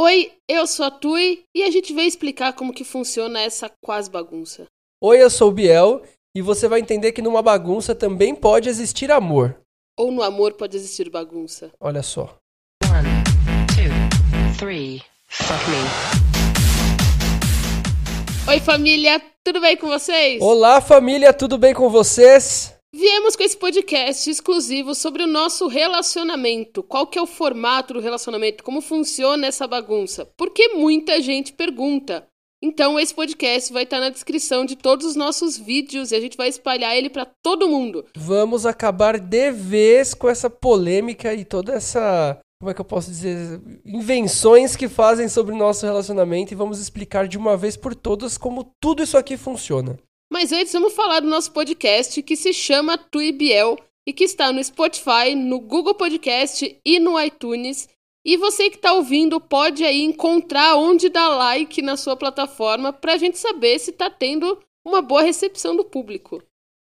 Oi, eu sou a Tui e a gente veio explicar como que funciona essa quase bagunça. Oi, eu sou o Biel e você vai entender que numa bagunça também pode existir amor. Ou no amor pode existir bagunça. Olha só. One, two, three, fuck me. Oi, família, tudo bem com vocês? Olá, família, tudo bem com vocês? Viemos com esse podcast exclusivo sobre o nosso relacionamento. Qual que é o formato do relacionamento? Como funciona essa bagunça? Porque muita gente pergunta. Então esse podcast vai estar na descrição de todos os nossos vídeos e a gente vai espalhar ele para todo mundo. Vamos acabar de vez com essa polêmica e toda essa, como é que eu posso dizer, invenções que fazem sobre o nosso relacionamento e vamos explicar de uma vez por todas como tudo isso aqui funciona. Mas antes vamos falar do nosso podcast que se chama Tuibiel e que está no Spotify, no Google Podcast e no iTunes. E você que está ouvindo pode aí encontrar onde dar like na sua plataforma para a gente saber se está tendo uma boa recepção do público.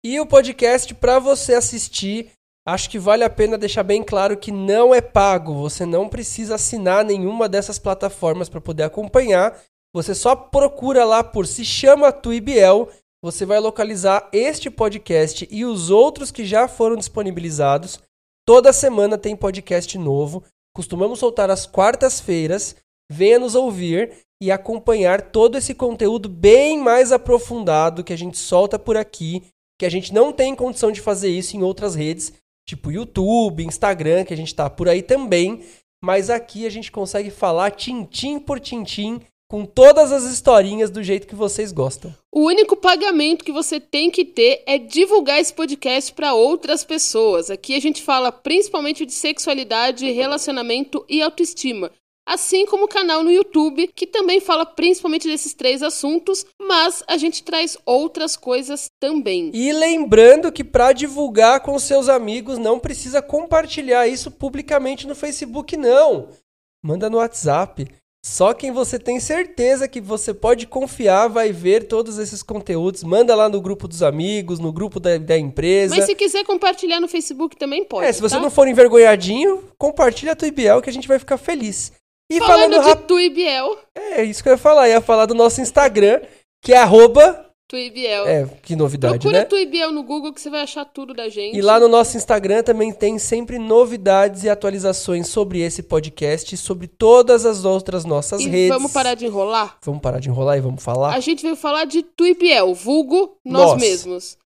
E o podcast para você assistir, acho que vale a pena deixar bem claro que não é pago. Você não precisa assinar nenhuma dessas plataformas para poder acompanhar. Você só procura lá por Se Chama Tuibiel você vai localizar este podcast e os outros que já foram disponibilizados. Toda semana tem podcast novo. Costumamos soltar às quartas-feiras. Venha nos ouvir e acompanhar todo esse conteúdo bem mais aprofundado que a gente solta por aqui, que a gente não tem condição de fazer isso em outras redes, tipo YouTube, Instagram, que a gente está por aí também, mas aqui a gente consegue falar tintim por tintim com todas as historinhas do jeito que vocês gostam. O único pagamento que você tem que ter é divulgar esse podcast para outras pessoas. Aqui a gente fala principalmente de sexualidade, relacionamento e autoestima. Assim como o canal no YouTube, que também fala principalmente desses três assuntos, mas a gente traz outras coisas também. E lembrando que para divulgar com seus amigos não precisa compartilhar isso publicamente no Facebook não. Manda no WhatsApp. Só quem você tem certeza que você pode confiar vai ver todos esses conteúdos. Manda lá no grupo dos amigos, no grupo da, da empresa. Mas se quiser compartilhar no Facebook também pode. É, se você tá? não for envergonhadinho, compartilha a tua IBL que a gente vai ficar feliz. E falando, falando de rap... Tuibiel. É, isso que eu ia falar. Eu ia falar do nosso Instagram, que é arroba Tuibiel. É, que novidade, Procura né? Procura Tuibiel no Google que você vai achar tudo da gente. E lá no nosso Instagram também tem sempre novidades e atualizações sobre esse podcast e sobre todas as outras nossas e redes. vamos parar de enrolar? Vamos parar de enrolar e vamos falar? A gente veio falar de Tuibiel, vulgo nós, nós. mesmos.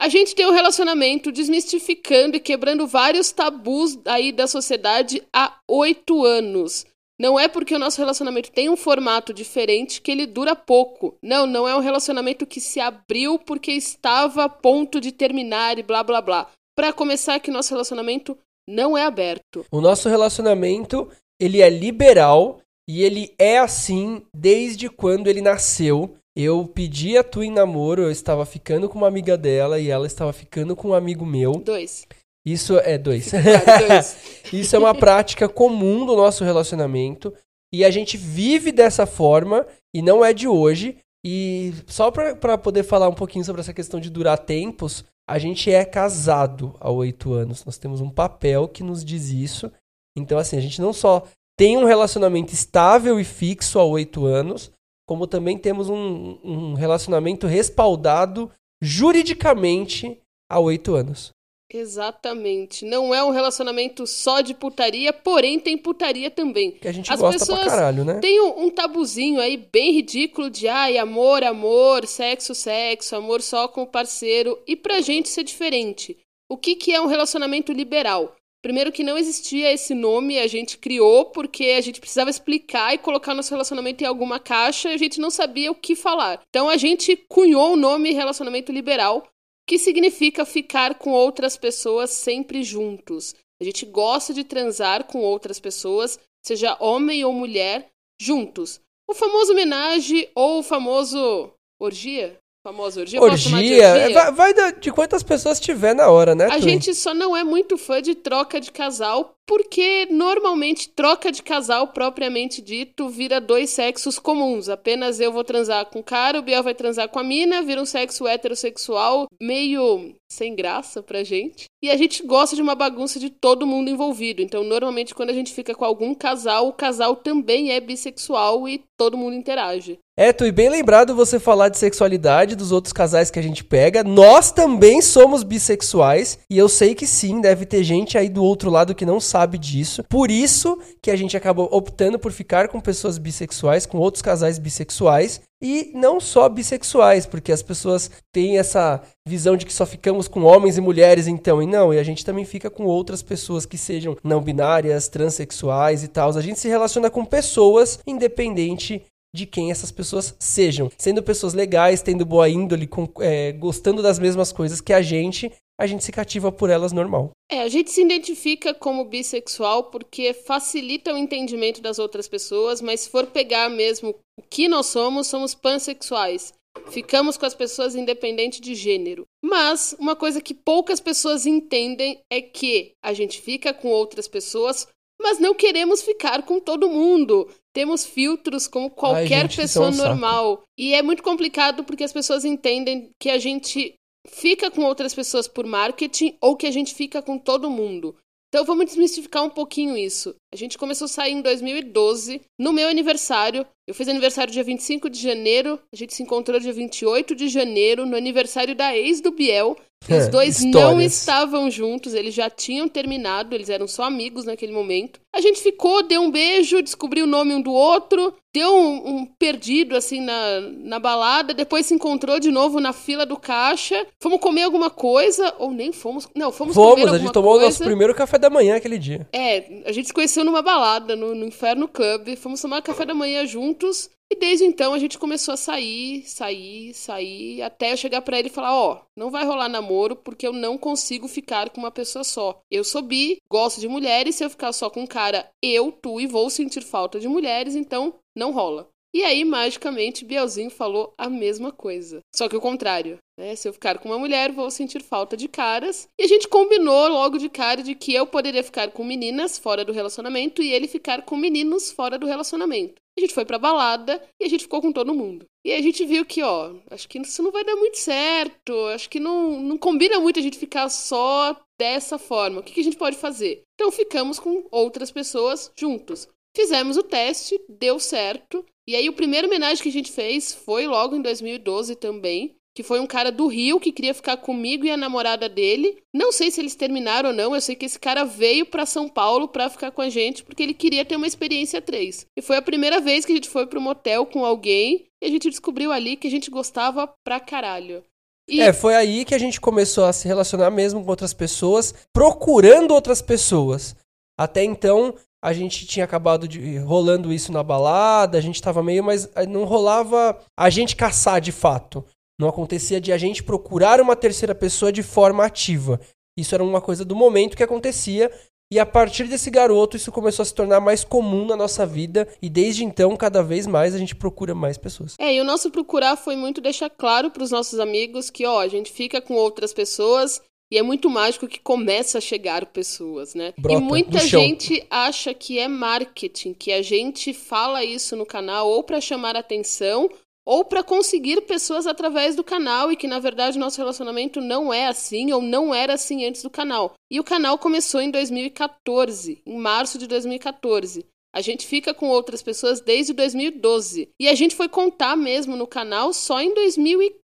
A gente tem um relacionamento desmistificando e quebrando vários tabus aí da sociedade há oito anos. Não é porque o nosso relacionamento tem um formato diferente que ele dura pouco. Não, não é um relacionamento que se abriu porque estava a ponto de terminar e blá blá blá. Para começar, que nosso relacionamento não é aberto. O nosso relacionamento, ele é liberal e ele é assim desde quando ele nasceu. Eu pedi a Tu em namoro, eu estava ficando com uma amiga dela e ela estava ficando com um amigo meu. Dois. Isso é dois. Isso é uma prática comum do nosso relacionamento e a gente vive dessa forma e não é de hoje. E só para poder falar um pouquinho sobre essa questão de durar tempos, a gente é casado há oito anos. Nós temos um papel que nos diz isso. Então, assim, a gente não só tem um relacionamento estável e fixo há oito anos, como também temos um, um relacionamento respaldado juridicamente há oito anos. Exatamente. Não é um relacionamento só de putaria, porém tem putaria também. Que a gente As gosta pessoas pra caralho, né? Tem um, um, tabuzinho aí bem ridículo de ai, amor, amor, sexo, sexo, amor só com o parceiro. E pra gente isso é diferente. O que, que é um relacionamento liberal? Primeiro que não existia esse nome, a gente criou porque a gente precisava explicar e colocar nosso relacionamento em alguma caixa e a gente não sabia o que falar. Então a gente cunhou o nome relacionamento liberal que significa ficar com outras pessoas sempre juntos. A gente gosta de transar com outras pessoas, seja homem ou mulher, juntos. O famoso homenagem ou o famoso orgia? Famosa orgia? Orgia? orgia? Vai, vai, de quantas pessoas tiver na hora, né? A gente só não é muito fã de troca de casal porque normalmente troca de casal propriamente dito vira dois sexos comuns. Apenas eu vou transar com o cara, o Biel vai transar com a mina, vira um sexo heterossexual meio sem graça pra gente. E a gente gosta de uma bagunça de todo mundo envolvido. Então, normalmente, quando a gente fica com algum casal, o casal também é bissexual e todo mundo interage. É, tu e bem lembrado você falar de sexualidade dos outros casais que a gente pega. Nós também somos bissexuais e eu sei que sim, deve ter gente aí do outro lado que não sabe disso. Por isso que a gente acabou optando por ficar com pessoas bissexuais, com outros casais bissexuais e não só bissexuais, porque as pessoas têm essa visão de que só ficamos com homens e mulheres então, e não, e a gente também fica com outras pessoas que sejam não binárias, transexuais e tal. A gente se relaciona com pessoas independente de quem essas pessoas sejam. Sendo pessoas legais, tendo boa índole, com, é, gostando das mesmas coisas que a gente, a gente se cativa por elas normal. É, a gente se identifica como bissexual porque facilita o entendimento das outras pessoas, mas se for pegar mesmo o que nós somos, somos pansexuais. Ficamos com as pessoas independente de gênero. Mas uma coisa que poucas pessoas entendem é que a gente fica com outras pessoas, mas não queremos ficar com todo mundo. Temos filtros como qualquer Ai, gente, pessoa é um normal. E é muito complicado porque as pessoas entendem que a gente fica com outras pessoas por marketing ou que a gente fica com todo mundo. Então vamos desmistificar um pouquinho isso. A gente começou a sair em 2012, no meu aniversário. Eu fiz aniversário dia 25 de janeiro, a gente se encontrou dia 28 de janeiro, no aniversário da ex do Biel. E os dois não estavam juntos, eles já tinham terminado, eles eram só amigos naquele momento. A gente ficou, deu um beijo, descobriu o nome um do outro, deu um, um perdido assim na, na balada, depois se encontrou de novo na fila do caixa. Fomos comer alguma coisa, ou nem fomos. Não, fomos, comer Fomos, a gente tomou o nosso primeiro café da manhã aquele dia. É, a gente se conheceu numa balada, no, no Inferno Club, fomos tomar café da manhã juntos, e desde então a gente começou a sair, sair, sair, até eu chegar pra ele e falar, ó, não vai rolar namoro porque eu não consigo ficar com uma pessoa só. Eu sou bi, gosto de mulheres, se eu ficar só com um cara, eu, tu e vou sentir falta de mulheres, então não rola. E aí, magicamente, Bielzinho falou a mesma coisa. Só que o contrário. Né? Se eu ficar com uma mulher, vou sentir falta de caras. E a gente combinou logo de cara de que eu poderia ficar com meninas fora do relacionamento e ele ficar com meninos fora do relacionamento. A gente foi pra balada e a gente ficou com todo mundo. E a gente viu que, ó, acho que isso não vai dar muito certo. Acho que não, não combina muito a gente ficar só dessa forma. O que, que a gente pode fazer? Então ficamos com outras pessoas juntos. Fizemos o teste, deu certo. E aí o primeiro homenagem que a gente fez foi logo em 2012 também. Que foi um cara do Rio que queria ficar comigo e a namorada dele. Não sei se eles terminaram ou não. Eu sei que esse cara veio pra São Paulo pra ficar com a gente porque ele queria ter uma experiência 3. E foi a primeira vez que a gente foi pro motel com alguém e a gente descobriu ali que a gente gostava pra caralho. E É, foi aí que a gente começou a se relacionar mesmo com outras pessoas, procurando outras pessoas. Até então, a gente tinha acabado de rolando isso na balada, a gente tava meio, mas eh, não rolava a gente caçar de fato. Não acontecia de a gente procurar uma terceira pessoa de forma ativa. Isso era uma coisa do momento que acontecia. E a partir desse garoto, isso começou a se tornar mais comum na nossa vida. E desde então, cada vez mais, a gente procura mais pessoas. É, e o nosso procurar foi muito deixar claro para os nossos amigos que, ó, a gente fica com outras pessoas e é muito mágico que começa a chegar pessoas, né? Brota, e muita chão. gente acha que é marketing, que a gente fala isso no canal ou para chamar atenção ou para conseguir pessoas através do canal e que na verdade nosso relacionamento não é assim ou não era assim antes do canal. E o canal começou em 2014, em março de 2014. A gente fica com outras pessoas desde 2012. E a gente foi contar mesmo no canal só em 2015,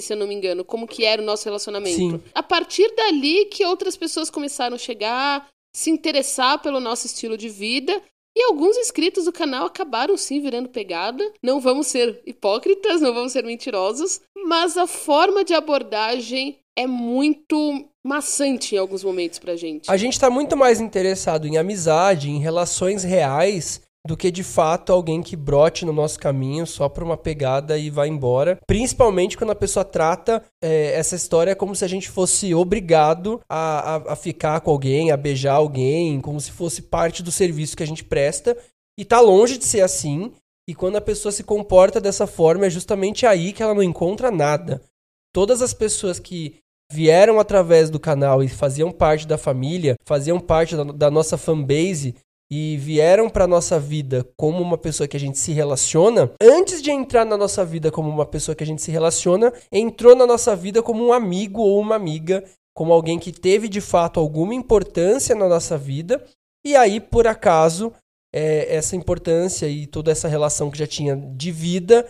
se eu não me engano, como que era o nosso relacionamento. Sim. A partir dali que outras pessoas começaram a chegar, se interessar pelo nosso estilo de vida. E alguns inscritos do canal acabaram sim virando pegada. Não vamos ser hipócritas, não vamos ser mentirosos, mas a forma de abordagem é muito maçante em alguns momentos pra gente. A gente tá muito mais interessado em amizade, em relações reais, do que de fato alguém que brote no nosso caminho só por uma pegada e vai embora. Principalmente quando a pessoa trata é, essa história como se a gente fosse obrigado a, a, a ficar com alguém, a beijar alguém, como se fosse parte do serviço que a gente presta. E tá longe de ser assim. E quando a pessoa se comporta dessa forma, é justamente aí que ela não encontra nada. Todas as pessoas que vieram através do canal e faziam parte da família, faziam parte da, da nossa fanbase e vieram para nossa vida como uma pessoa que a gente se relaciona, antes de entrar na nossa vida como uma pessoa que a gente se relaciona, entrou na nossa vida como um amigo ou uma amiga, como alguém que teve de fato alguma importância na nossa vida, e aí por acaso é, essa importância e toda essa relação que já tinha de vida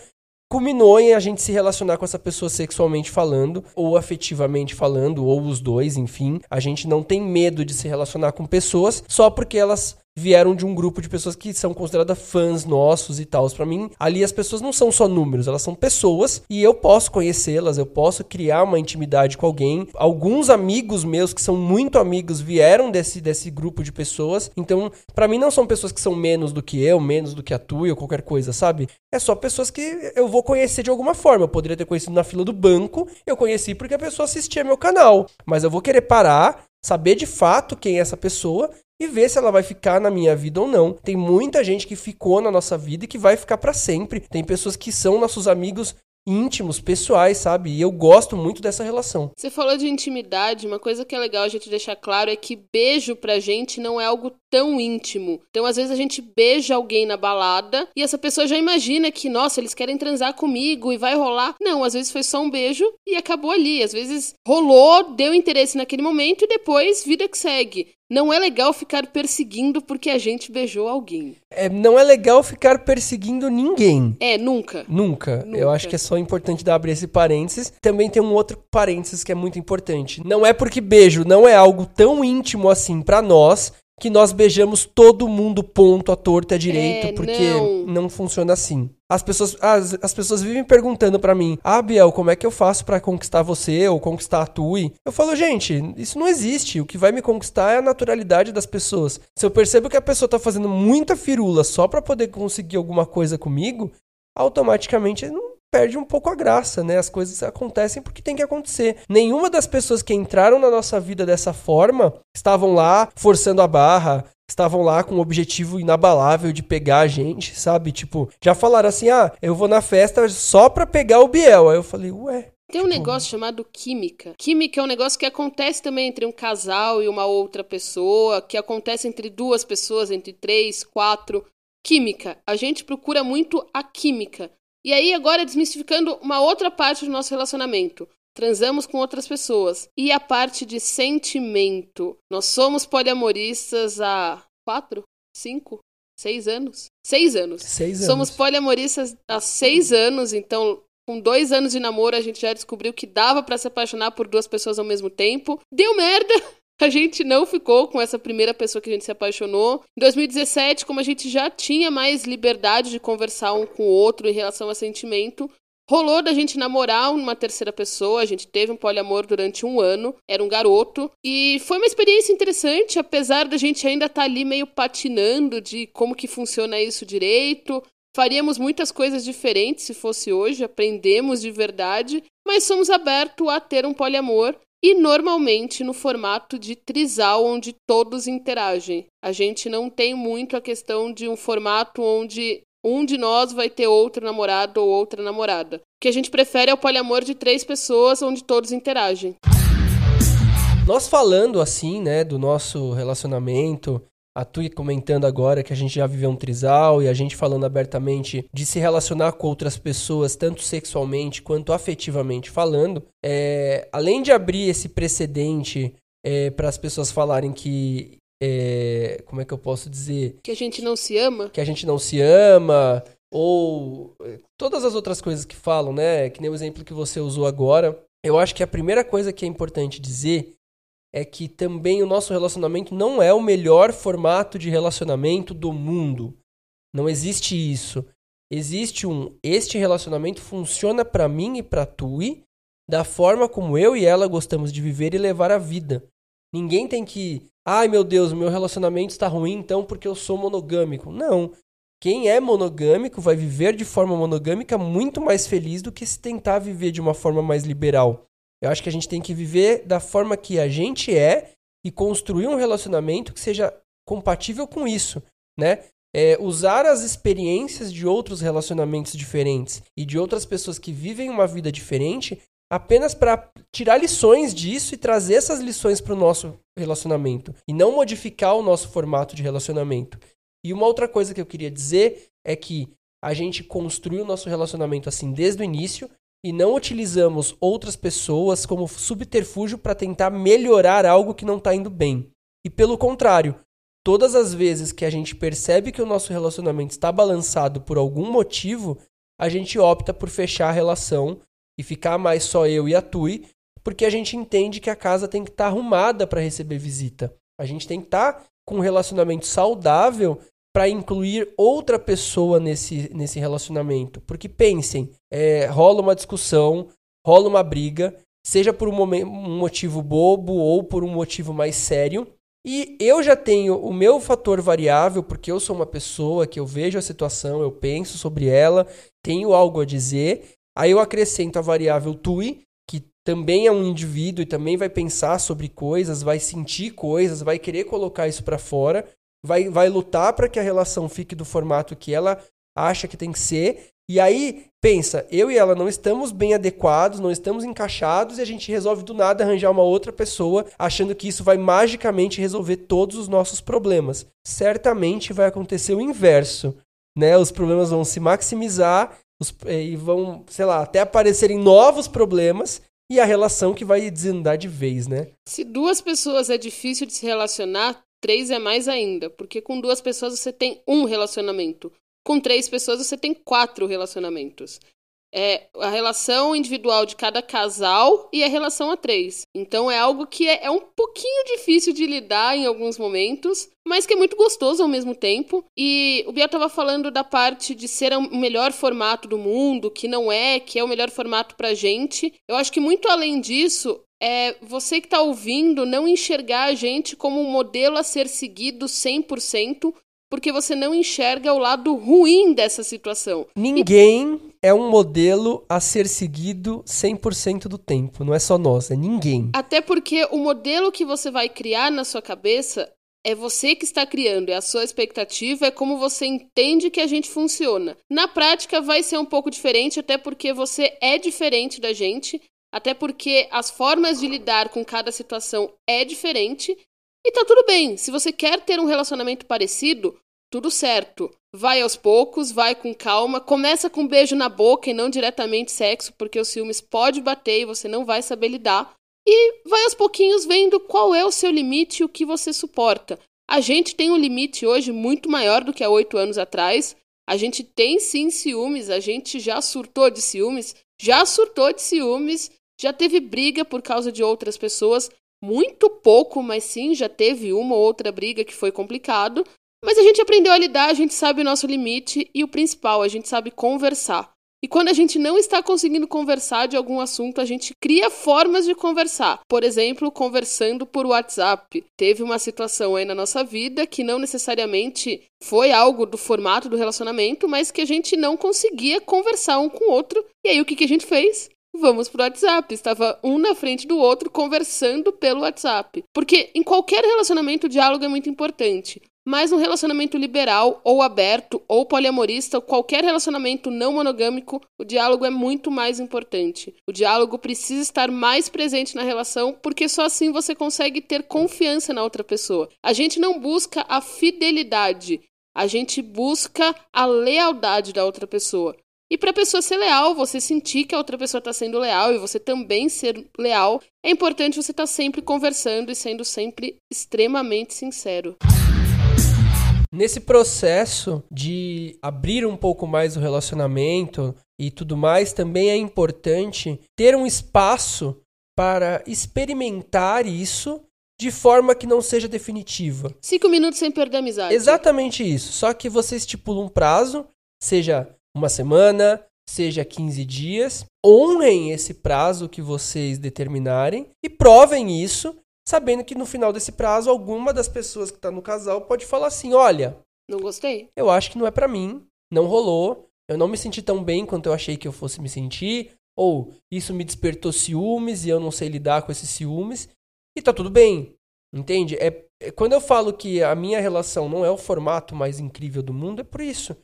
culminou em a gente se relacionar com essa pessoa sexualmente falando, ou afetivamente falando, ou os dois, enfim. A gente não tem medo de se relacionar com pessoas só porque elas vieram de um grupo de pessoas que são consideradas fãs nossos e tal. Para mim, ali as pessoas não são só números, elas são pessoas e eu posso conhecê-las, eu posso criar uma intimidade com alguém. Alguns amigos meus que são muito amigos vieram desse, desse grupo de pessoas. Então, para mim não são pessoas que são menos do que eu, menos do que a tua ou qualquer coisa, sabe? É só pessoas que eu vou conhecer de alguma forma. Eu poderia ter conhecido na fila do banco, eu conheci porque a pessoa assistia meu canal, mas eu vou querer parar saber de fato quem é essa pessoa e ver se ela vai ficar na minha vida ou não. Tem muita gente que ficou na nossa vida e que vai ficar para sempre. Tem pessoas que são nossos amigos íntimos, pessoais, sabe? E eu gosto muito dessa relação. Você falou de intimidade, uma coisa que é legal a gente deixar claro é que beijo pra gente não é algo tão íntimo. Então, às vezes a gente beija alguém na balada e essa pessoa já imagina que, nossa, eles querem transar comigo e vai rolar. Não, às vezes foi só um beijo e acabou ali. Às vezes rolou, deu interesse naquele momento e depois vida que segue. Não é legal ficar perseguindo porque a gente beijou alguém. É, não é legal ficar perseguindo ninguém. É, nunca. Nunca. Nunca. Eu acho que é só importante dar abrir esse parênteses. Também tem um outro parênteses que é muito importante. Não é porque beijo não é algo tão íntimo assim pra nós que nós beijamos todo mundo ponto à torta e à direito, É, porque não. não. funciona assim. As pessoas, as, as pessoas vivem perguntando pra mim: "Ah, Biel, como é que eu faço pra conquistar você ou conquistar a Tui?" Eu falo: "Gente, isso não existe. O que vai me conquistar é a naturalidade das pessoas. Se eu percebo que a pessoa tá fazendo muita firula só pra poder conseguir alguma coisa comigo, automaticamente não perde um pouco a graça, né? As coisas acontecem porque tem que acontecer. Nenhuma das pessoas que entraram na nossa vida dessa forma estavam lá forçando a barra, estavam lá com o objetivo inabalável de pegar a gente, sabe? Tipo, já falaram assim: "Ah, eu vou na festa só pra pegar o Biel". Aí eu falei: "Ué, Tem um negócio chamado química. Química é um negócio que acontece também entre um casal e uma outra pessoa, que acontece entre duas pessoas, entre três, quatro. Química. A gente procura muito a química. E aí, agora, desmistificando uma outra parte do nosso relacionamento. Transamos com outras pessoas. E a parte de sentimento. Nós somos poliamoristas há quatro, cinco, seis anos? Seis anos. seis Somos anos". poliamoristas há seis anos, então com dois anos de namoro a gente já descobriu que dava pra se apaixonar por duas pessoas ao mesmo tempo. Deu merda! A gente não ficou com essa primeira pessoa que a gente se apaixonou. Em 2017, como a gente já tinha mais liberdade de conversar um com o outro em relação a sentimento, rolou da gente namorar uma terceira pessoa. A gente teve um poliamor durante um ano, era um garoto. E foi uma experiência interessante, apesar da gente ainda estar ali meio patinando de como que funciona isso direito. Faríamos muitas coisas diferentes se fosse hoje, aprendemos de verdade, mas somos abertos a ter um poliamor e normalmente no formato de trisal onde todos interagem. A gente não tem muito a questão de um formato onde um de nós vai ter outro namorado ou outra namorada. O que a gente prefere é o poliamor de três pessoas onde todos interagem. Nós falando assim, né, do nosso relacionamento, a Tui comentando agora que a gente já viveu um trisal e a gente falando abertamente de se relacionar com outras pessoas, tanto sexualmente quanto afetivamente falando, é, além de abrir esse precedente para as pessoas falarem que. é, como é que eu posso dizer? Que a gente não se ama? que a gente não se ama, ou eh, todas as outras coisas que falam, né? Que nem o exemplo que você usou agora. Eu acho que a primeira coisa que é importante dizer é que também o nosso relacionamento não é o melhor formato de relacionamento do mundo. Não existe isso. Existe um este relacionamento funciona pra mim e pra Tui da forma como eu e ela gostamos de viver e levar a vida. Ninguém tem que, ai meu Deus, meu relacionamento está ruim então porque eu sou monogâmico. Não. Quem é monogâmico vai viver de forma monogâmica muito mais feliz do que se tentar viver de uma forma mais liberal. Eu acho que a gente tem que viver da forma que a gente é e construir um relacionamento que seja compatível com isso, né? É, usar as experiências de outros relacionamentos diferentes e de outras pessoas que vivem uma vida diferente apenas para tirar lições disso e trazer essas lições para o nosso relacionamento e não modificar o nosso formato de relacionamento. E uma outra coisa que eu queria dizer é que a gente construiu o nosso relacionamento assim desde o início e não utilizamos outras pessoas como subterfúgio para tentar melhorar algo que não está indo bem. E pelo contrário, todas as vezes que a gente percebe que o nosso relacionamento está balançado por algum motivo, a gente opta por fechar a relação e ficar mais só eu e a Tui, porque a gente entende que a casa tem que estar tá arrumada para receber visita. A gente tem que estar tá com um relacionamento saudável para incluir outra pessoa nesse, nesse relacionamento. Porque pensem, é, rola uma discussão, rola uma briga, seja por um, um motivo bobo ou por um motivo mais sério. E eu já tenho o meu fator variável, porque eu sou uma pessoa que eu vejo a situação, eu penso sobre ela, tenho algo a dizer, Aí eu acrescento a variável TUI, que também é um indivíduo e também vai pensar sobre coisas, vai sentir coisas, vai querer colocar isso para fora, vai, vai lutar para que a relação fique do formato que ela acha que tem que ser. E aí, pensa, eu e ela não estamos bem adequados, não estamos encaixados e a gente resolve do nada arranjar uma outra pessoa, achando que isso vai magicamente resolver todos os nossos problemas. Certamente vai acontecer o inverso, né? Os problemas vão se maximizar os, é, e vão, sei lá, até aparecerem novos problemas e a relação que vai desandar de vez, né? Se duas pessoas é difícil de se relacionar, três é mais ainda, porque com duas pessoas você tem um relacionamento. Com três pessoas você tem quatro relacionamentos é a relação individual de cada casal e a relação a três. Então é algo que é, é, um pouquinho difícil de lidar em alguns momentos, mas que é muito gostoso ao mesmo tempo. E o Bia estava falando da parte de ser o melhor formato do mundo, que não é, que é o melhor formato pra gente. Eu acho que muito além disso, é você que está ouvindo não enxergar a gente como um modelo a ser seguido 100%, porque você não enxerga o lado ruim dessa situação. Ninguém e... é um modelo a ser seguido 100% do tempo, não é só nós, é ninguém. Até porque o modelo que você vai criar na sua cabeça é você que está criando, é a sua expectativa, é como você entende que a gente funciona. Na prática vai ser um pouco diferente, até porque você é diferente da gente, até porque as formas de lidar com cada situação é diferente e tá tudo bem. Se você quer ter um relacionamento parecido, tudo certo. Vai aos poucos, vai com calma, começa com um beijo na boca e não diretamente sexo, porque os ciúmes pode bater e você não vai saber lidar. E vai aos pouquinhos vendo qual é o seu limite e o que você suporta. A gente tem um limite hoje muito maior do que há oito anos atrás. A gente tem sim ciúmes, a gente já surtou de ciúmes, já surtou de ciúmes, já teve briga por causa de outras pessoas, muito pouco, mas sim, já teve uma ou outra briga que foi complicado. Mas a gente aprendeu a lidar, a gente sabe o nosso limite e o principal, a gente sabe conversar. E quando a gente não está conseguindo conversar de algum assunto, a gente cria formas de conversar. Por exemplo, conversando por WhatsApp. Teve uma situação aí na nossa vida que não necessariamente foi algo do formato do relacionamento, mas que a gente não conseguia conversar um com o outro. E aí o que, que a gente fez? Vamos pro WhatsApp. Estava um na frente do outro conversando pelo WhatsApp. Porque em qualquer relacionamento o diálogo é muito importante. Mas um relacionamento liberal, ou aberto, ou poliamorista, qualquer relacionamento não monogâmico, o diálogo é muito mais importante. O diálogo precisa estar mais presente na relação, porque só assim você consegue ter confiança na outra pessoa. A gente não busca a fidelidade, a gente busca a lealdade da outra pessoa. E para a pessoa ser leal, você sentir que a outra pessoa está sendo leal e você também ser leal, é importante você estar tá sempre conversando e sendo sempre extremamente sincero. Nesse processo de abrir um pouco mais o relacionamento e tudo mais, também é importante ter um espaço para experimentar isso de forma que não seja definitiva. Cinco minutos sem perder a amizade. Exatamente isso. Só que você estipula um prazo, seja uma semana, seja 15 dias. Honrem esse prazo que vocês determinarem e provem isso, sabendo que no final desse prazo alguma das pessoas que está no casal pode falar assim: olha, não gostei. Eu acho que não é para mim, não rolou. Eu não me senti tão bem quanto eu achei que eu fosse me sentir, ou isso me despertou ciúmes e eu não sei lidar com esses ciúmes. E tá tudo bem. Entende? É, é quando eu falo que a minha relação não é o formato mais incrível do mundo, é por isso.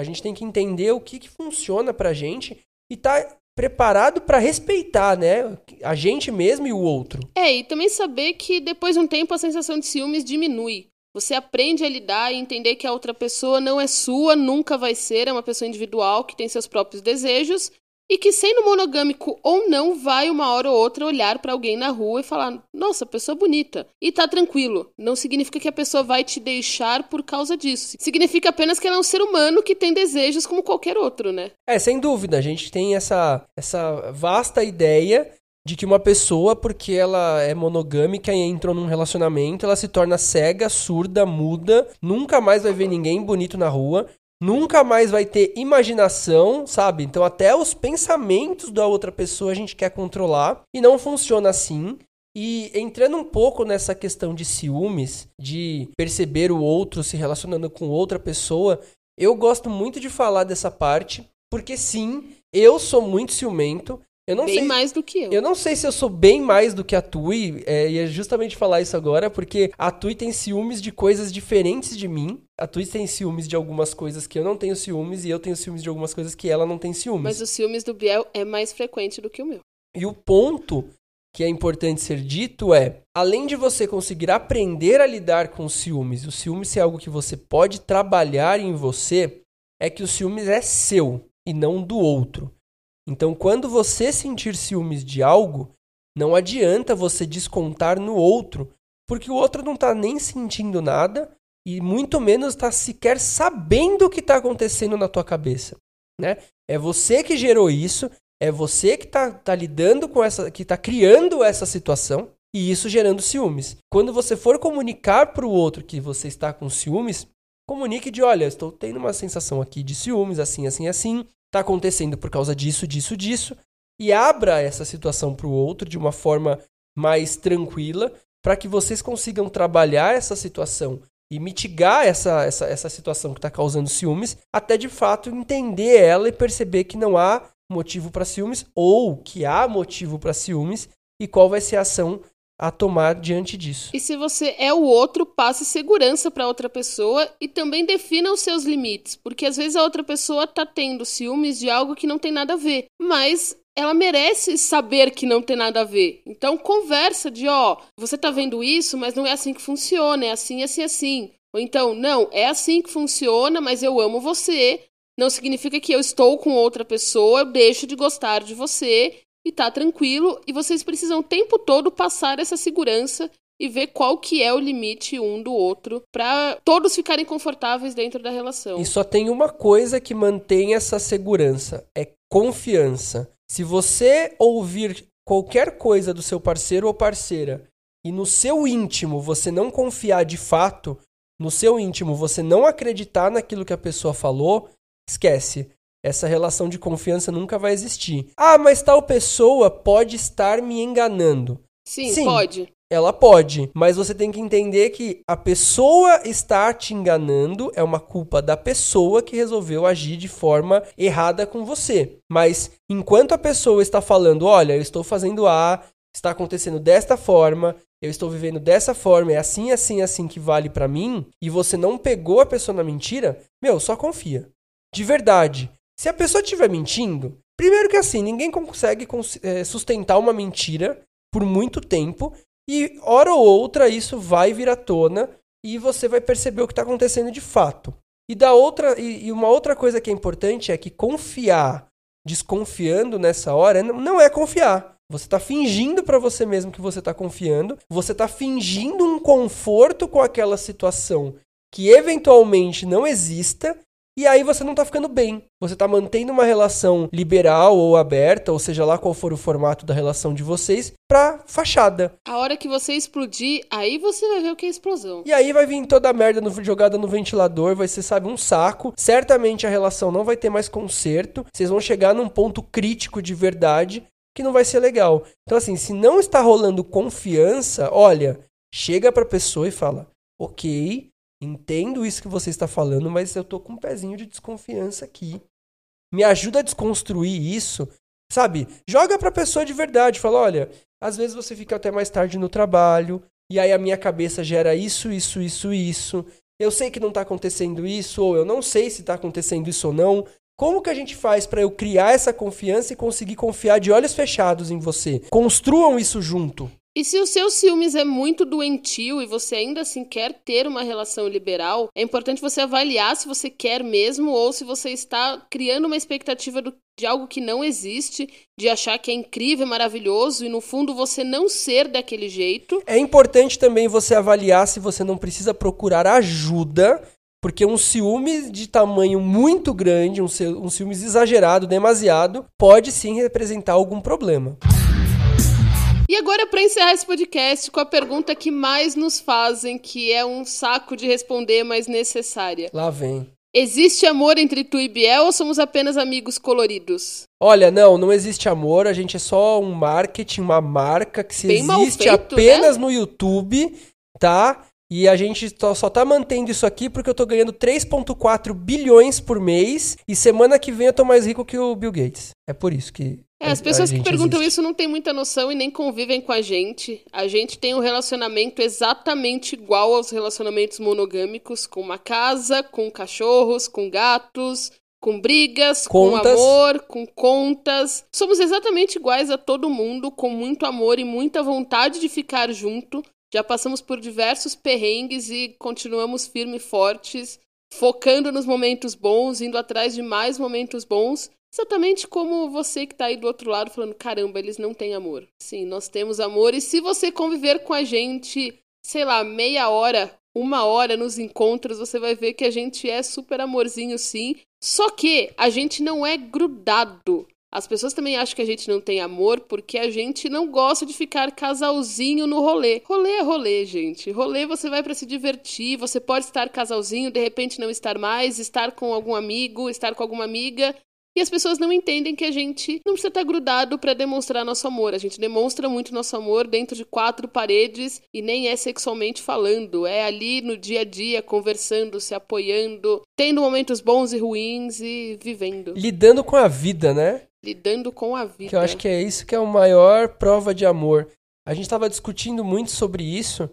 A gente tem que entender o que, que funciona pra gente e tá preparado para respeitar, né? A gente mesmo e o outro. É, e também saber que depois de um tempo a sensação de ciúmes diminui. Você aprende a lidar e entender que a outra pessoa não é sua, nunca vai ser, é uma pessoa individual que tem seus próprios desejos e que, sendo monogâmico ou não, vai uma hora ou outra olhar para alguém na rua e falar: Nossa, pessoa bonita. E tá tranquilo. Não significa que a pessoa vai te deixar por causa disso. Significa apenas que ela é um ser humano que tem desejos como qualquer outro, né? É, sem dúvida. A gente tem essa, essa vasta ideia de que uma pessoa, porque ela é monogâmica e entrou num relacionamento, ela se torna cega, surda, muda, nunca mais vai ver ninguém bonito na rua, nunca mais vai ter imaginação, sabe? Então até os pensamentos da outra pessoa a gente quer controlar e não funciona assim. E entrando um pouco nessa questão de ciúmes, de perceber o outro se relacionando com outra pessoa, eu gosto muito de falar dessa parte, porque sim, eu sou muito ciumento. Eu não Bem sei, mais do que eu. eu não sei se eu sou bem mais do que a Tui, é, e é justamente falar isso agora, porque a Tui tem ciúmes de coisas diferentes de mim. A Tui tem ciúmes de algumas coisas que eu não tenho ciúmes, e eu tenho ciúmes de algumas coisas que ela não tem ciúmes. Mas os ciúmes do Biel é mais frequente do que o meu. E o ponto que é importante ser dito é: além de você conseguir aprender a lidar com os ciúmes, o ciúme ser algo que você pode trabalhar em você, é que o ciúmes é seu e não do outro. Então, quando você sentir ciúmes de algo, não adianta você descontar no outro, porque o outro não está nem sentindo nada e muito menos está sequer sabendo o que está acontecendo na tua cabeça, né? É você que gerou isso, é você que está tá lidando com essa, que está criando essa situação e isso gerando ciúmes. Quando você for comunicar para o outro que você está com ciúmes, comunique de, olha, estou tendo uma sensação aqui de ciúmes, assim, assim, assim, está acontecendo por causa disso, disso, disso, e abra essa situação para o outro de uma forma mais tranquila, para que vocês consigam trabalhar essa situação e mitigar essa, essa, essa situação que está causando ciúmes, até de fato entender ela e perceber que não há motivo para ciúmes ou que há motivo para ciúmes e qual vai ser a ação a tomar diante disso. E se você é o outro, passe segurança para outra pessoa e também defina os seus limites, porque às vezes a outra pessoa tá tendo ciúmes de algo que não tem nada a ver, mas ela merece saber que não tem nada a ver. Então conversa de, ó, você tá vendo isso, mas não é assim que funciona, é assim, assim, assim. Ou então, não, é assim que funciona, mas eu amo você. Não significa que eu estou com outra pessoa, eu deixo de gostar de você e tá tranquilo. E vocês precisam o tempo todo passar essa segurança e ver qual que é o limite um do outro para todos ficarem confortáveis dentro da relação. E só tem uma coisa que mantém essa segurança: é confiança. Se você ouvir qualquer coisa do seu parceiro ou parceira e no seu íntimo você não confiar de fato, no seu íntimo você não acreditar naquilo que a pessoa falou, esquece. Essa relação de confiança nunca vai existir. Ah, mas tal pessoa pode estar me enganando. Sim, Sim. pode. Ela pode, mas você tem que entender que a pessoa está te enganando, é uma culpa da pessoa que resolveu agir de forma errada com você. Mas enquanto a pessoa está falando, olha, eu estou fazendo A, está acontecendo desta forma, eu estou vivendo dessa forma, é assim, assim, assim que vale pra mim, e você não pegou a pessoa na mentira, meu, só confia. De verdade. Se a pessoa estiver mentindo, primeiro que assim, ninguém consegue cons- eh, sustentar uma mentira por muito tempo, e hora ou outra isso vai vir à tona e você vai perceber o que está acontecendo de fato. E da outra e, uma outra coisa que é importante é que confiar desconfiando nessa hora não é confiar. Você está fingindo para você mesmo que você está confiando, você está fingindo um conforto com aquela situação que eventualmente não exista e aí você não tá ficando bem. Você tá mantendo uma relação liberal ou aberta, ou seja lá qual for o formato da relação de vocês, pra fachada. A hora que você explodir, aí você vai ver o que é explosão. E aí vai vir toda a merda no- jogada no ventilador, vai ser, sabe, um saco. Certamente a relação não vai ter mais conserto. Vocês vão chegar num ponto crítico de verdade que não vai ser legal. Então, assim, se não está rolando confiança, olha, chega pra pessoa e fala: Ok, entendo isso que você está falando, mas eu tô com um pezinho de desconfiança aqui. Me ajuda a desconstruir isso, sabe? Joga pra pessoa de verdade, fala: olha, às vezes você fica até mais tarde no trabalho, e aí a minha cabeça gera isso, isso, isso, isso. Eu sei que não tá acontecendo isso, ou eu não sei se tá acontecendo isso ou não. Como que a gente faz para eu criar essa confiança e conseguir confiar de olhos fechados em você? Construam isso junto. E se o seu ciúmes é muito doentio e você ainda assim quer ter uma relação liberal, é importante você avaliar se você quer mesmo ou se você está criando uma expectativa do, de algo que não existe, de achar que é incrível, maravilhoso e no fundo você não ser daquele jeito. É importante também você avaliar se você não precisa procurar ajuda, porque um ciúme de tamanho muito grande, um, ci- ciúmes exagerado, demasiado, pode sim representar algum problema. E agora, para encerrar esse podcast com a pergunta que mais nos fazem, que é um saco de responder, mas necessária. Lá vem. Existe amor entre tu e Biel ou somos apenas amigos coloridos? Olha, não, não existe amor, a gente é só um marketing, uma marca que se Bem existe feito, apenas né? no YouTube, tá? E a gente só, só tá mantendo isso aqui porque eu tô ganhando 3,4 bilhões por mês e semana que vem eu tô mais rico que o Bill Gates. É por isso que. É, as pessoas que perguntam existe. isso não têm muita noção e nem convivem com a gente. A gente tem um relacionamento exatamente igual aos relacionamentos monogâmicos, com uma casa, com cachorros, com gatos, com brigas, Contas. com amor, com contas. Somos exatamente iguais a todo mundo, com muito amor e muita vontade de ficar junto. Já passamos por diversos perrengues e continuamos firmes e fortes, focando nos momentos bons, indo atrás de mais momentos bons. Exatamente como você que tá aí do outro lado falando, caramba, eles não têm amor. Sim, nós temos amor. E se você conviver com a gente, sei lá, meia hora, uma hora nos encontros, você vai ver que a gente é super amorzinho, sim. Só que a gente não é grudado. As pessoas também acham que a gente não tem amor porque a gente não gosta de ficar casalzinho no rolê. Rolê é rolê, gente. Rolê você vai pra se divertir, você pode estar casalzinho, de repente não estar mais, estar com algum amigo, estar com alguma amiga. E as pessoas não entendem que a gente não precisa estar grudado pra demonstrar nosso amor. A gente demonstra muito nosso amor dentro de quatro paredes e nem é sexualmente falando. É ali no dia a dia, conversando, se apoiando, tendo momentos bons e ruins e vivendo. Lidando com a vida, né? Lidando com a vida. Que eu acho que é isso que é a maior prova de amor. A gente estava discutindo muito sobre isso,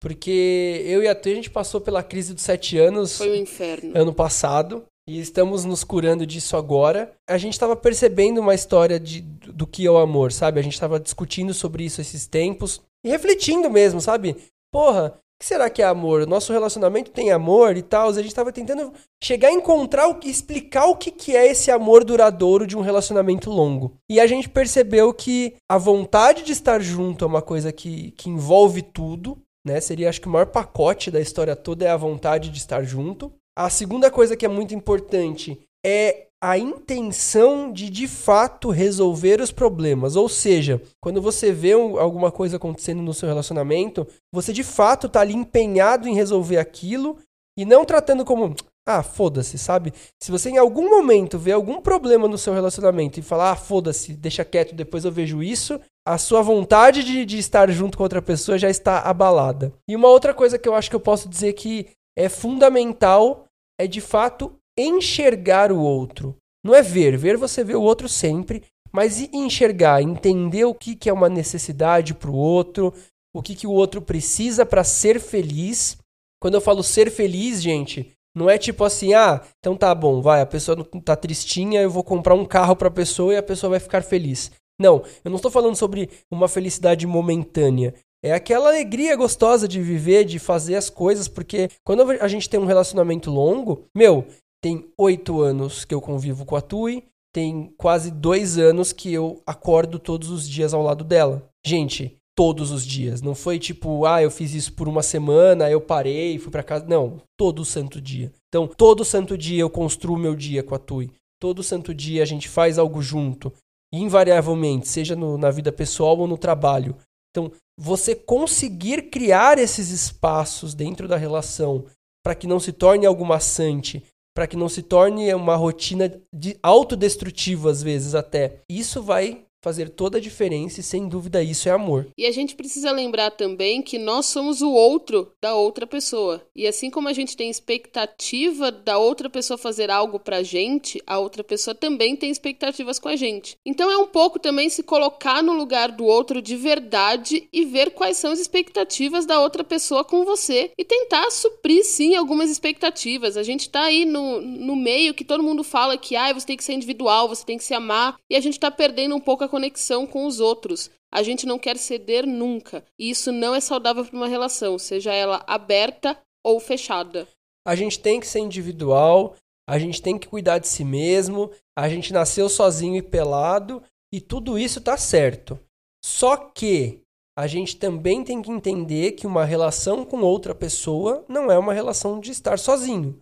porque eu e a Tê, a gente passou pela crise dos sete anos Foi um inferno. ano passado e estamos nos curando disso agora. A gente estava percebendo uma história de, do que é o amor, sabe? A gente estava discutindo sobre isso esses tempos e refletindo mesmo, sabe? Porra, o que será que é amor? Nosso relacionamento tem amor e tal. A gente estava tentando chegar a encontrar, o, explicar o que, que é esse amor duradouro de um relacionamento longo. E a gente percebeu que a vontade de estar junto é uma coisa que, que envolve tudo, né? Seria, acho que o maior pacote da história toda é a vontade de estar junto. A segunda coisa que é muito importante é a intenção de de fato resolver os problemas. Ou seja, quando você vê um- alguma coisa acontecendo no seu relacionamento, você de fato está ali empenhado em resolver aquilo e não tratando como. Ah, foda-se, sabe? Se você em algum momento vê algum problema no seu relacionamento e falar, ah, foda-se, deixa quieto, depois eu vejo isso, a sua vontade de, de estar junto com outra pessoa já está abalada. E uma outra coisa que eu acho que eu posso dizer que é fundamental é de fato enxergar o outro. Não é ver, ver você vê o outro sempre, mas enxergar, entender o que, que é uma necessidade para o outro, o que, que o outro precisa para ser feliz. Quando eu falo ser feliz, gente, não é tipo assim, ah, então tá bom, vai, a pessoa tá tristinha, eu vou comprar um carro pra pessoa e a pessoa vai ficar feliz. Não, eu não estou falando sobre uma felicidade momentânea. É aquela alegria gostosa de viver, de fazer as coisas, porque quando a gente tem um relacionamento longo, meu, tem oito anos que eu convivo com a Tui, tem quase dois anos que eu acordo todos os dias ao lado dela. Gente, todos os dias. Não foi tipo, ah, eu fiz isso por uma semana, eu parei, fui pra casa. Não, todo santo dia. Então, todo santo dia eu construo meu dia com a Tui. Todo santo dia a gente faz algo junto. Invariavelmente, seja no- na vida pessoal ou no trabalho. Então, você conseguir criar esses espaços dentro da relação para que não se torne algo maçante, para que não se torne uma rotina de autodestrutiva às vezes até. Isso vai fazer toda a diferença e sem dúvida isso é amor. E a gente precisa lembrar também que nós somos o outro da outra pessoa. E assim como a gente tem expectativa da outra pessoa fazer algo pra gente, a outra pessoa também tem expectativas com a gente. Então é um pouco também se colocar no lugar do outro de verdade e ver quais são as expectativas da outra pessoa com você e tentar suprir sim algumas expectativas. A gente tá aí no, no meio que todo mundo fala que ah, você tem que ser individual, você tem que se amar, e a gente tá perdendo um pouco a conexão com os outros. A gente não quer ceder nunca. E isso não é saudável para uma relação, seja ela aberta ou fechada. A gente tem que ser individual, a gente tem que cuidar de si mesmo, a gente nasceu sozinho e pelado, e tudo isso tá certo. Só que a gente também tem que entender que uma relação com outra pessoa não é uma relação de estar sozinho.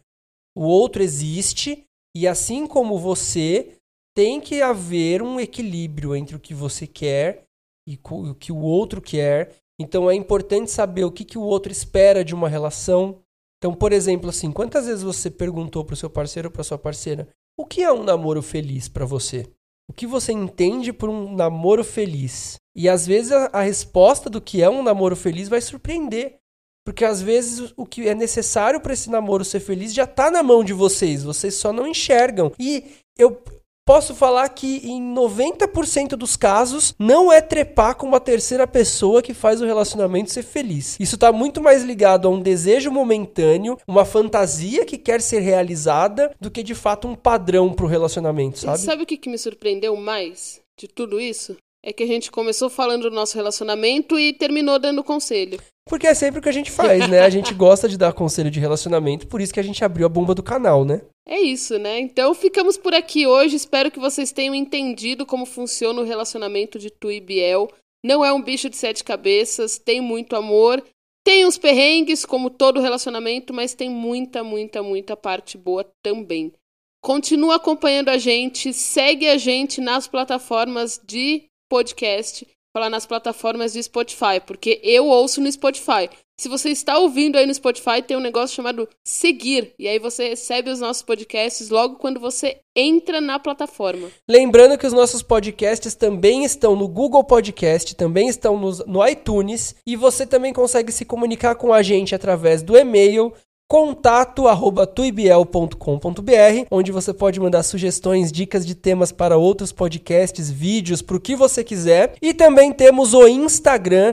O outro existe e assim como você, tem que haver um equilíbrio entre o que você quer e o que o outro quer. Então é importante saber o que, que o outro espera de uma relação. Então, por exemplo, assim, quantas vezes você perguntou para o seu parceiro ou para sua parceira o que é um namoro feliz para você? O que você entende por um namoro feliz? E às vezes a, a resposta do que é um namoro feliz vai surpreender. Porque às vezes o que é necessário para esse namoro ser feliz já está na mão de vocês, vocês só não enxergam. E eu Posso falar que em 90% dos casos não é trepar com uma terceira pessoa que faz o relacionamento ser feliz. Isso está muito mais ligado a um desejo momentâneo, uma fantasia que quer ser realizada, do que de fato um padrão para o relacionamento, sabe? E sabe o que, que me surpreendeu mais de tudo isso? É que a gente começou falando do nosso relacionamento e terminou dando conselho. Porque é sempre o que a gente faz, né? A gente gosta de dar conselho de relacionamento, por isso que a gente abriu a bomba do canal, né? É isso, né? Então ficamos por aqui hoje. Espero que vocês tenham entendido como funciona o relacionamento de Tu e Biel. Não é um bicho de sete cabeças, tem muito amor. Tem uns perrengues, como todo relacionamento, mas tem muita, muita, muita parte boa também. Continua acompanhando a gente, segue a gente nas plataformas de podcast falar nas plataformas de Spotify, porque eu ouço no Spotify. Se você está ouvindo aí no Spotify, tem um negócio chamado seguir, e aí você recebe os nossos podcasts logo quando você entra na plataforma. Lembrando que os nossos podcasts também estão no Google Podcast, também estão no, no iTunes, e você também consegue se comunicar com a gente através do e-mail contato@tuibiel.com.br, onde você pode mandar sugestões, dicas de temas para outros podcasts, vídeos, para o que você quiser. E também temos o Instagram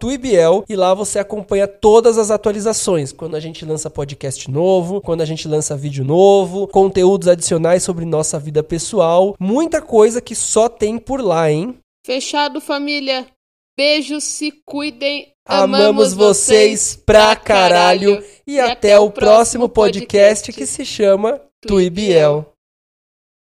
@tuibiel e lá você acompanha todas as atualizações, quando a gente lança podcast novo, quando a gente lança vídeo novo, conteúdos adicionais sobre nossa vida pessoal, muita coisa que só tem por lá, hein? Fechado, família. Beijos, se cuidem. Amamos vocês pra caralho. E, até o próximo podcast que se chama Tu e Biel.